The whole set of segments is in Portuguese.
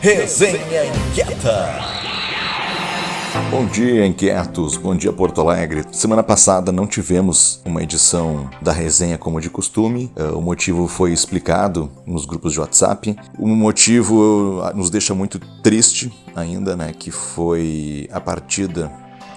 Resenha Inquieta. Bom dia, inquietos. Bom dia, Porto Alegre. Semana passada não tivemos uma edição da resenha como de costume. Eh, o motivo foi explicado nos grupos de WhatsApp. O motivo eh, nos deixa muito triste ainda, né? Que foi a partida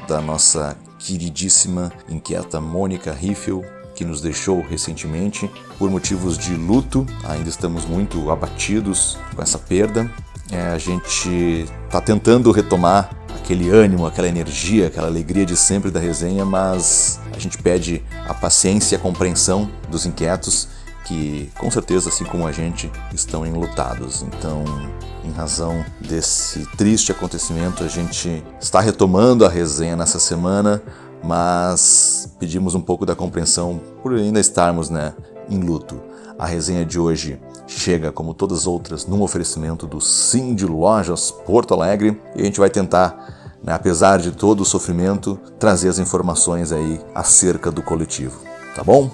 da nossa queridíssima inquieta Mônica Riffel, que nos deixou recentemente por motivos de luto. Ainda estamos muito abatidos com essa perda. É, a gente está tentando retomar aquele ânimo, aquela energia, aquela alegria de sempre da resenha, mas a gente pede a paciência e a compreensão dos inquietos que, com certeza, assim como a gente, estão enlutados. Então, em razão desse triste acontecimento, a gente está retomando a resenha nessa semana, mas pedimos um pouco da compreensão por ainda estarmos né, em luto. A resenha de hoje chega, como todas as outras, num oferecimento do Sim de Lojas Porto Alegre e a gente vai tentar, né, apesar de todo o sofrimento, trazer as informações aí acerca do coletivo. Tá bom?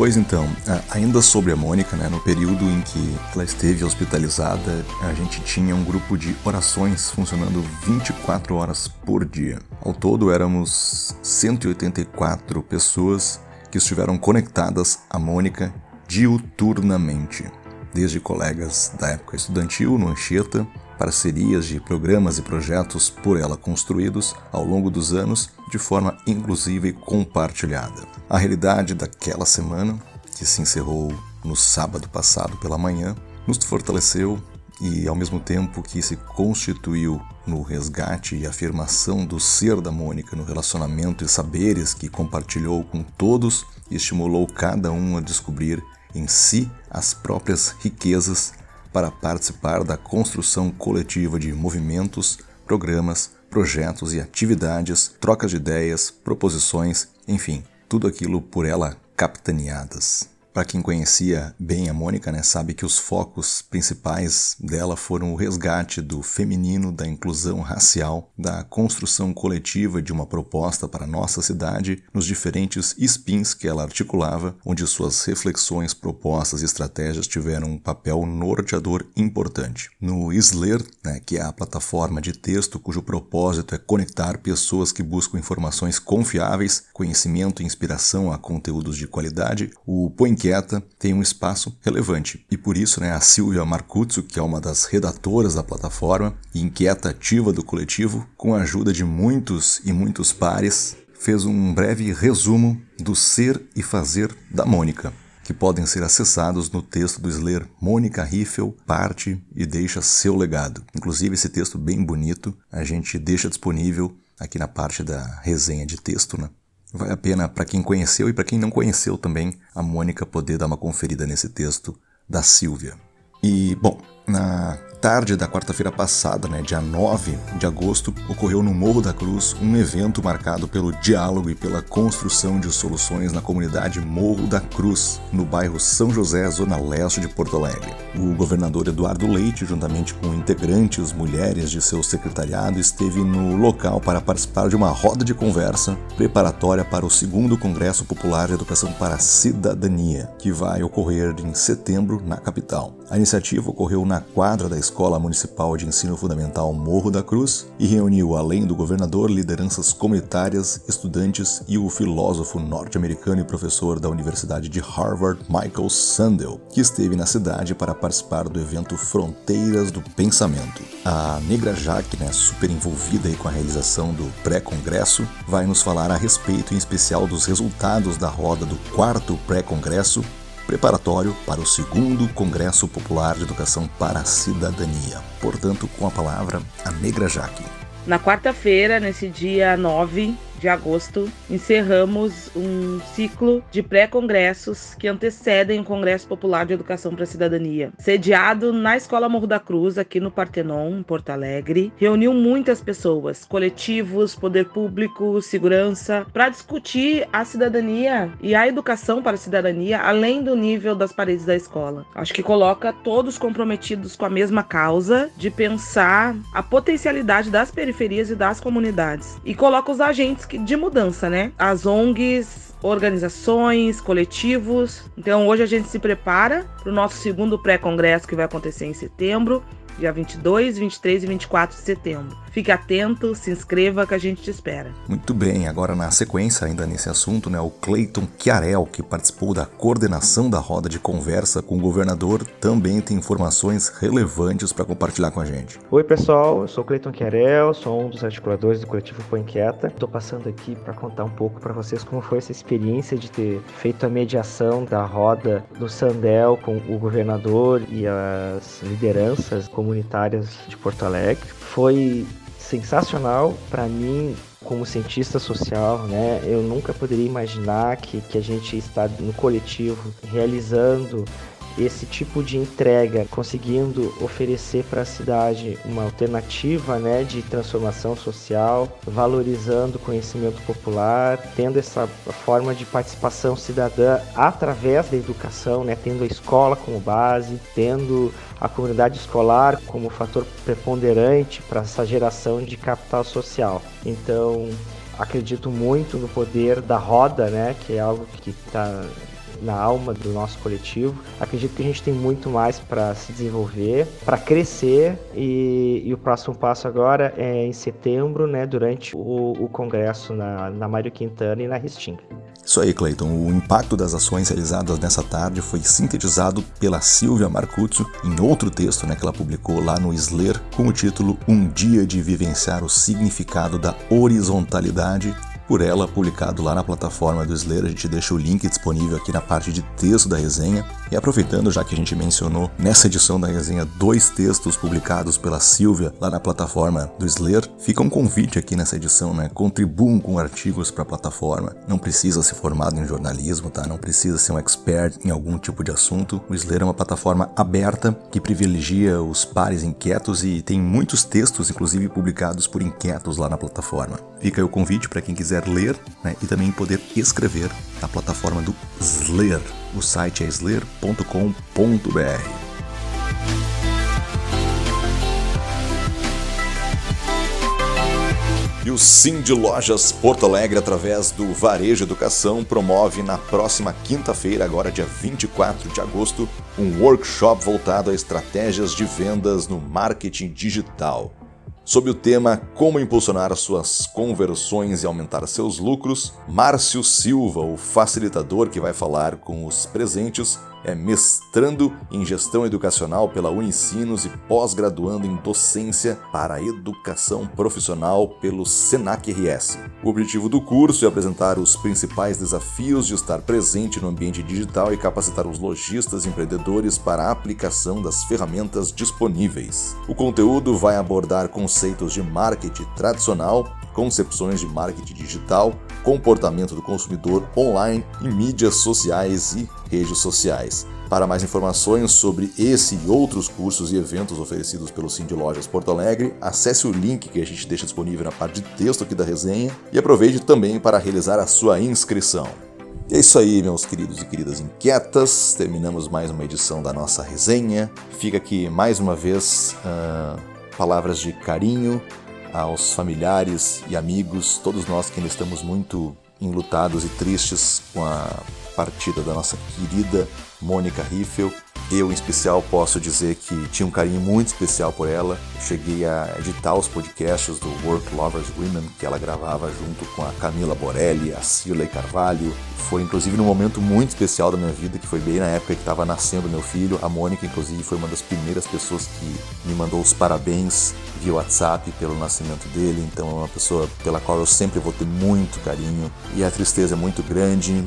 Pois então, ainda sobre a Mônica, né, no período em que ela esteve hospitalizada, a gente tinha um grupo de orações funcionando 24 horas por dia. Ao todo, éramos 184 pessoas que estiveram conectadas à Mônica diuturnamente, desde colegas da época estudantil no Anchieta, parcerias de programas e projetos por ela construídos ao longo dos anos de forma inclusiva e compartilhada. A realidade daquela semana, que se encerrou no sábado passado pela manhã, nos fortaleceu e, ao mesmo tempo que se constituiu no resgate e afirmação do ser da Mônica no relacionamento e saberes que compartilhou com todos estimulou cada um a descobrir em si as próprias riquezas para participar da construção coletiva de movimentos, programas, projetos e atividades, trocas de ideias, proposições, enfim, tudo aquilo por ela capitaneadas. Para quem conhecia bem a Mônica, né, sabe que os focos principais dela foram o resgate do feminino, da inclusão racial, da construção coletiva de uma proposta para a nossa cidade, nos diferentes spins que ela articulava, onde suas reflexões, propostas e estratégias tiveram um papel norteador importante. No Isler, né, que é a plataforma de texto cujo propósito é conectar pessoas que buscam informações confiáveis, conhecimento e inspiração a conteúdos de qualidade, o Põe Inquieta tem um espaço relevante. E por isso, né, a Silvia Marcuzzo, que é uma das redatoras da plataforma e inquieta ativa do coletivo, com a ajuda de muitos e muitos pares, fez um breve resumo do ser e fazer da Mônica, que podem ser acessados no texto do Slayer Mônica Riffel parte e deixa seu legado. Inclusive esse texto bem bonito a gente deixa disponível aqui na parte da resenha de texto, né? Vale a pena para quem conheceu e para quem não conheceu também a Mônica poder dar uma conferida nesse texto da Silvia. E, bom, na tarde da quarta-feira passada, né, dia 9 de agosto, ocorreu no Morro da Cruz um evento marcado pelo diálogo e pela construção de soluções na comunidade Morro da Cruz, no bairro São José, zona leste de Porto Alegre. O governador Eduardo Leite, juntamente com integrantes mulheres de seu secretariado, esteve no local para participar de uma roda de conversa preparatória para o segundo Congresso Popular de Educação para a Cidadania, que vai ocorrer em setembro na capital. A iniciativa ocorreu na quadra da Escola Municipal de Ensino Fundamental Morro da Cruz e reuniu, além do governador, lideranças comunitárias, estudantes e o filósofo norte-americano e professor da Universidade de Harvard, Michael Sandel, que esteve na cidade para participar do evento Fronteiras do Pensamento. A Negra Jaque, né, super envolvida com a realização do pré-congresso, vai nos falar a respeito, em especial, dos resultados da roda do quarto pré-congresso preparatório para o segundo Congresso Popular de Educação para a Cidadania. Portanto, com a palavra, a Negra Jaque. Na quarta-feira, nesse dia 9 de agosto, encerramos um ciclo de pré-congressos que antecedem o Congresso Popular de Educação para a Cidadania, sediado na Escola Morro da Cruz, aqui no Partenon, em Porto Alegre. Reuniu muitas pessoas, coletivos, poder público, segurança, para discutir a cidadania e a educação para a cidadania, além do nível das paredes da escola. Acho que coloca todos comprometidos com a mesma causa de pensar a potencialidade das periferias e das comunidades. E coloca os agentes de mudança, né? As ONGs, organizações, coletivos. Então hoje a gente se prepara para o nosso segundo pré-congresso que vai acontecer em setembro dia 22, 23 e 24 de setembro. Fique atento, se inscreva que a gente te espera. Muito bem, agora na sequência, ainda nesse assunto, né, o Cleiton Chiarel, que participou da coordenação da roda de conversa com o governador, também tem informações relevantes para compartilhar com a gente. Oi, pessoal, eu sou o Cleiton Chiarel, sou um dos articuladores do coletivo Põe Inquieta. Estou passando aqui para contar um pouco para vocês como foi essa experiência de ter feito a mediação da roda do Sandel com o governador e as lideranças comunitárias de Porto Alegre. Foi sensacional para mim como cientista social, né? Eu nunca poderia imaginar que, que a gente está no coletivo realizando esse tipo de entrega, conseguindo oferecer para a cidade uma alternativa né, de transformação social, valorizando o conhecimento popular, tendo essa forma de participação cidadã através da educação, né, tendo a escola como base, tendo a comunidade escolar como fator preponderante para essa geração de capital social. Então, acredito muito no poder da roda, né, que é algo que está na alma do nosso coletivo. Acredito que a gente tem muito mais para se desenvolver, para crescer e, e, o próximo passo agora é em setembro, né, durante o, o congresso na, na Mário Quintana e na Restinga. Isso aí, Cleiton. O impacto das ações realizadas nessa tarde foi sintetizado pela Silvia Marcuzzo em outro texto né, que ela publicou lá no Sler com o título Um Dia de Vivenciar o Significado da Horizontalidade por ela, publicado lá na plataforma do Slayer. A gente deixa o link disponível aqui na parte de texto da resenha. E aproveitando, já que a gente mencionou nessa edição da resenha dois textos publicados pela Silvia lá na plataforma do Slayer, fica um convite aqui nessa edição, né? Contribuam com artigos para a plataforma. Não precisa ser formado em jornalismo, tá? Não precisa ser um expert em algum tipo de assunto. O Slayer é uma plataforma aberta que privilegia os pares inquietos e tem muitos textos, inclusive publicados por inquietos lá na plataforma. Fica aí o convite para quem quiser ler né, e também poder escrever na plataforma do Slayer. O site é slayer.com.br. E o Sim de Lojas Porto Alegre, através do Varejo Educação, promove na próxima quinta-feira, agora dia 24 de agosto, um workshop voltado a estratégias de vendas no marketing digital. Sob o tema Como impulsionar suas conversões e aumentar seus lucros, Márcio Silva, o facilitador que vai falar com os presentes, é mestrando em gestão educacional pela Unicinos e pós-graduando em docência para educação profissional pelo Senac RS. O objetivo do curso é apresentar os principais desafios de estar presente no ambiente digital e capacitar os lojistas e empreendedores para a aplicação das ferramentas disponíveis. O conteúdo vai abordar conceitos de marketing tradicional concepções de marketing digital, comportamento do consumidor online e mídias sociais e redes sociais. Para mais informações sobre esse e outros cursos e eventos oferecidos pelo de Lojas Porto Alegre, acesse o link que a gente deixa disponível na parte de texto aqui da resenha e aproveite também para realizar a sua inscrição. E é isso aí, meus queridos e queridas inquietas. Terminamos mais uma edição da nossa resenha. Fica aqui mais uma vez uh, palavras de carinho aos familiares e amigos, todos nós que ainda estamos muito enlutados e tristes com a partida da nossa querida Mônica Riffel. Eu, em especial, posso dizer que tinha um carinho muito especial por ela. cheguei a editar os podcasts do Work Lovers Women, que ela gravava junto com a Camila Borelli, a Cirlei Carvalho. Foi, inclusive, num momento muito especial da minha vida, que foi bem na época que estava nascendo meu filho. A Mônica, inclusive, foi uma das primeiras pessoas que me mandou os parabéns via WhatsApp pelo nascimento dele. Então, é uma pessoa pela qual eu sempre vou ter muito carinho. E a tristeza é muito grande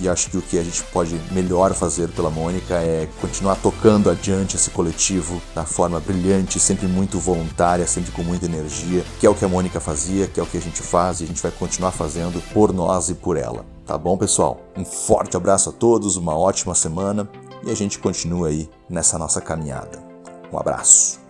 e acho que o que a gente pode melhor fazer pela Mônica é continuar tocando adiante esse coletivo da forma brilhante, sempre muito voluntária, sempre com muita energia, que é o que a Mônica fazia, que é o que a gente faz e a gente vai continuar fazendo por nós e por ela. Tá bom, pessoal? Um forte abraço a todos, uma ótima semana e a gente continua aí nessa nossa caminhada. Um abraço.